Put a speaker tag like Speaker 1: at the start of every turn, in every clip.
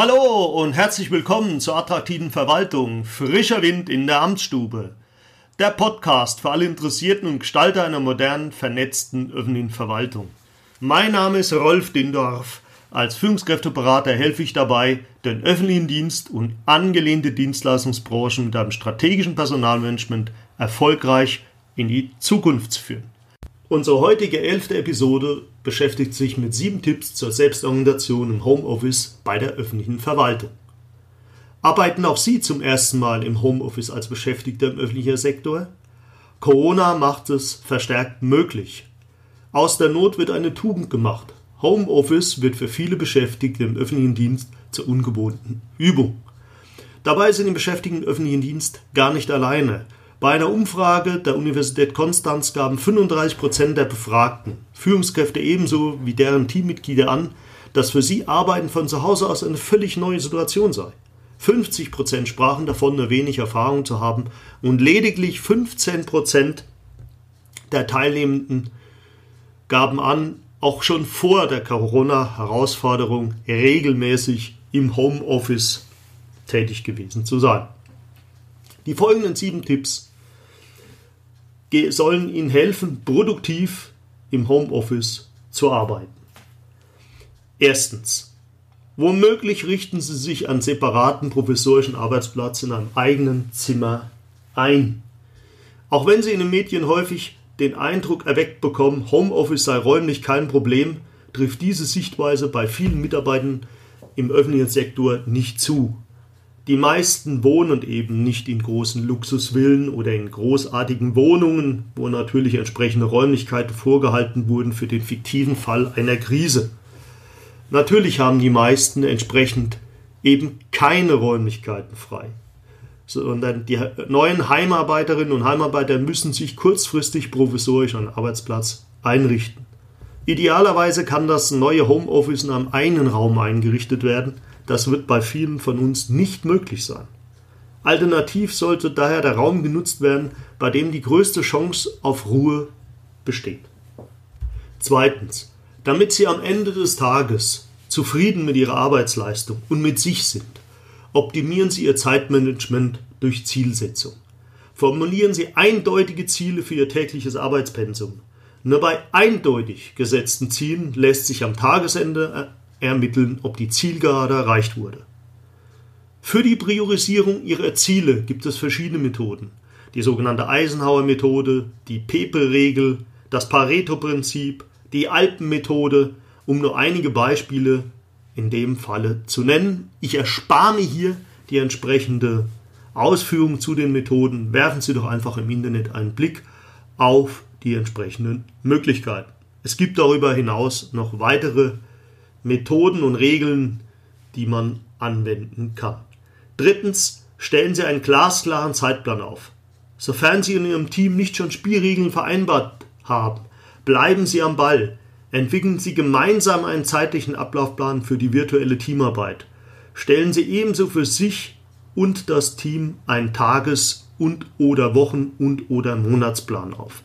Speaker 1: Hallo und herzlich willkommen zur attraktiven Verwaltung Frischer Wind in der Amtsstube. Der Podcast für alle Interessierten und Gestalter einer modernen, vernetzten öffentlichen Verwaltung. Mein Name ist Rolf Dindorf. Als Führungskräfteberater helfe ich dabei, den öffentlichen Dienst und angelehnte Dienstleistungsbranchen mit einem strategischen Personalmanagement erfolgreich in die Zukunft zu führen. Unsere heutige elfte Episode beschäftigt sich mit sieben Tipps zur Selbstorganisation im Homeoffice bei der öffentlichen Verwaltung. Arbeiten auch Sie zum ersten Mal im Homeoffice als Beschäftigter im öffentlichen Sektor? Corona macht es verstärkt möglich. Aus der Not wird eine Tugend gemacht. Homeoffice wird für viele Beschäftigte im öffentlichen Dienst zur ungewohnten Übung. Dabei sind die Beschäftigten im öffentlichen Dienst gar nicht alleine. Bei einer Umfrage der Universität Konstanz gaben 35 Prozent der Befragten, Führungskräfte ebenso wie deren Teammitglieder an, dass für sie Arbeiten von zu Hause aus eine völlig neue Situation sei. 50 Prozent sprachen davon, nur wenig Erfahrung zu haben und lediglich 15 Prozent der Teilnehmenden gaben an, auch schon vor der Corona-Herausforderung regelmäßig im Homeoffice tätig gewesen zu sein. Die folgenden sieben Tipps sollen ihnen helfen, produktiv im Homeoffice zu arbeiten. Erstens. Womöglich richten Sie sich einen separaten professorischen Arbeitsplatz in einem eigenen Zimmer ein. Auch wenn Sie in den Medien häufig den Eindruck erweckt bekommen, Homeoffice sei räumlich kein Problem, trifft diese Sichtweise bei vielen Mitarbeitern im öffentlichen Sektor nicht zu. Die meisten wohnen eben nicht in großen Luxusvillen oder in großartigen Wohnungen, wo natürlich entsprechende Räumlichkeiten vorgehalten wurden für den fiktiven Fall einer Krise. Natürlich haben die meisten entsprechend eben keine Räumlichkeiten frei, sondern die neuen Heimarbeiterinnen und Heimarbeiter müssen sich kurzfristig provisorisch einen Arbeitsplatz einrichten. Idealerweise kann das neue Homeoffice in einem einen Raum eingerichtet werden – das wird bei vielen von uns nicht möglich sein. Alternativ sollte daher der Raum genutzt werden, bei dem die größte Chance auf Ruhe besteht. Zweitens, damit Sie am Ende des Tages zufrieden mit Ihrer Arbeitsleistung und mit sich sind, optimieren Sie Ihr Zeitmanagement durch Zielsetzung. Formulieren Sie eindeutige Ziele für Ihr tägliches Arbeitspensum. Nur bei eindeutig gesetzten Zielen lässt sich am Tagesende ermitteln, ob die Zielgerade erreicht wurde. Für die Priorisierung ihrer Ziele gibt es verschiedene Methoden. Die sogenannte Eisenhower-Methode, die Pepe-Regel, das Pareto-Prinzip, die Alpen-Methode, um nur einige Beispiele in dem Falle zu nennen. Ich erspare mir hier die entsprechende Ausführung zu den Methoden. Werfen Sie doch einfach im Internet einen Blick auf die entsprechenden Möglichkeiten. Es gibt darüber hinaus noch weitere Methoden und Regeln, die man anwenden kann. Drittens, stellen Sie einen glasklaren Zeitplan auf. Sofern Sie in Ihrem Team nicht schon Spielregeln vereinbart haben, bleiben Sie am Ball. Entwickeln Sie gemeinsam einen zeitlichen Ablaufplan für die virtuelle Teamarbeit. Stellen Sie ebenso für sich und das Team einen Tages- und oder Wochen- und oder Monatsplan auf.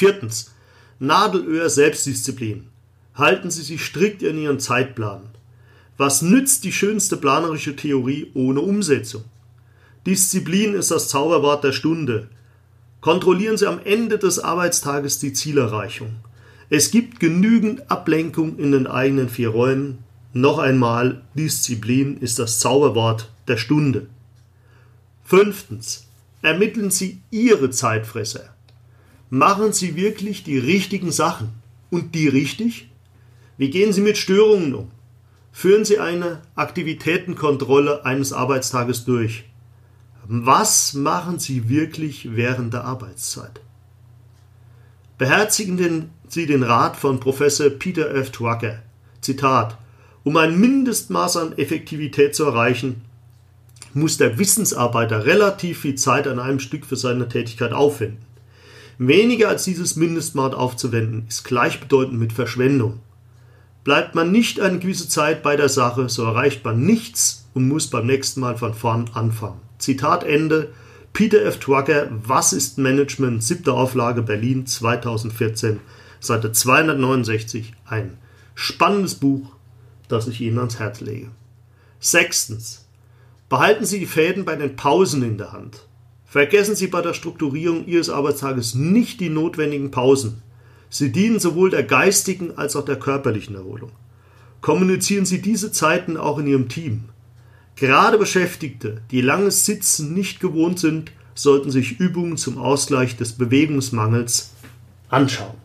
Speaker 1: Viertens. Nadelöhr Selbstdisziplin halten Sie sich strikt in Ihren Zeitplan. Was nützt die schönste planerische Theorie ohne Umsetzung? Disziplin ist das Zauberwort der Stunde. Kontrollieren Sie am Ende des Arbeitstages die Zielerreichung. Es gibt genügend Ablenkung in den eigenen vier Räumen. Noch einmal, Disziplin ist das Zauberwort der Stunde. Fünftens. Ermitteln Sie Ihre Zeitfresser. Machen Sie wirklich die richtigen Sachen. Und die richtig? Wie gehen Sie mit Störungen um? Führen Sie eine Aktivitätenkontrolle eines Arbeitstages durch. Was machen Sie wirklich während der Arbeitszeit? Beherzigen Sie den Rat von Professor Peter F. Drucker. Zitat: Um ein Mindestmaß an Effektivität zu erreichen, muss der Wissensarbeiter relativ viel Zeit an einem Stück für seine Tätigkeit aufwenden. Weniger als dieses Mindestmaß aufzuwenden, ist gleichbedeutend mit Verschwendung. Bleibt man nicht eine gewisse Zeit bei der Sache, so erreicht man nichts und muss beim nächsten Mal von vorn anfangen. Zitat Ende. Peter F. Drucker, Was ist Management? Siebte Auflage Berlin 2014, Seite 269. Ein spannendes Buch, das ich Ihnen ans Herz lege. Sechstens. Behalten Sie die Fäden bei den Pausen in der Hand. Vergessen Sie bei der Strukturierung Ihres Arbeitstages nicht die notwendigen Pausen. Sie dienen sowohl der geistigen als auch der körperlichen Erholung. Kommunizieren Sie diese Zeiten auch in Ihrem Team. Gerade Beschäftigte, die langes Sitzen nicht gewohnt sind, sollten sich Übungen zum Ausgleich des Bewegungsmangels anschauen.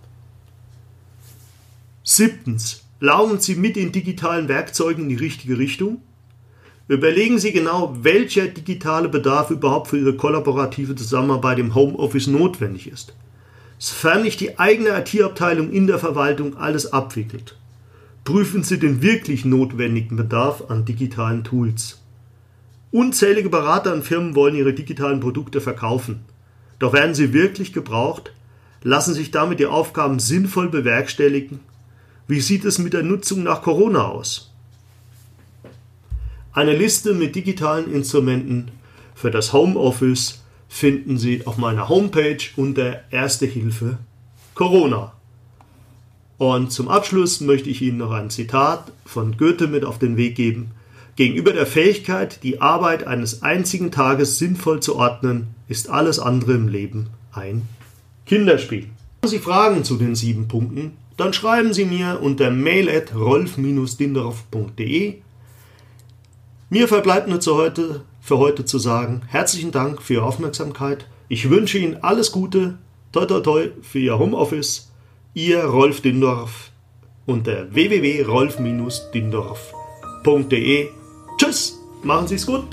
Speaker 1: Siebtens. Laufen Sie mit den digitalen Werkzeugen in die richtige Richtung? Überlegen Sie genau, welcher digitale Bedarf überhaupt für Ihre kollaborative Zusammenarbeit im Homeoffice notwendig ist. Sofern nicht die eigene IT-Abteilung in der Verwaltung alles abwickelt. Prüfen Sie den wirklich notwendigen Bedarf an digitalen Tools. Unzählige Berater und Firmen wollen ihre digitalen Produkte verkaufen. Doch werden sie wirklich gebraucht? Lassen sich damit die Aufgaben sinnvoll bewerkstelligen? Wie sieht es mit der Nutzung nach Corona aus? Eine Liste mit digitalen Instrumenten für das Homeoffice finden Sie auf meiner Homepage unter Erste Hilfe Corona. Und zum Abschluss möchte ich Ihnen noch ein Zitat von Goethe mit auf den Weg geben. Gegenüber der Fähigkeit, die Arbeit eines einzigen Tages sinnvoll zu ordnen, ist alles andere im Leben ein Kinderspiel. Haben Sie Fragen zu den sieben Punkten? Dann schreiben Sie mir unter mail at rolf-dinderhoff.de mir verbleibt nur zu heute, für heute zu sagen, herzlichen Dank für Ihre Aufmerksamkeit. Ich wünsche Ihnen alles Gute, toi toi toi für Ihr Homeoffice. Ihr Rolf Dindorf unter www.rolf-dindorf.de. Tschüss, machen Sie es gut.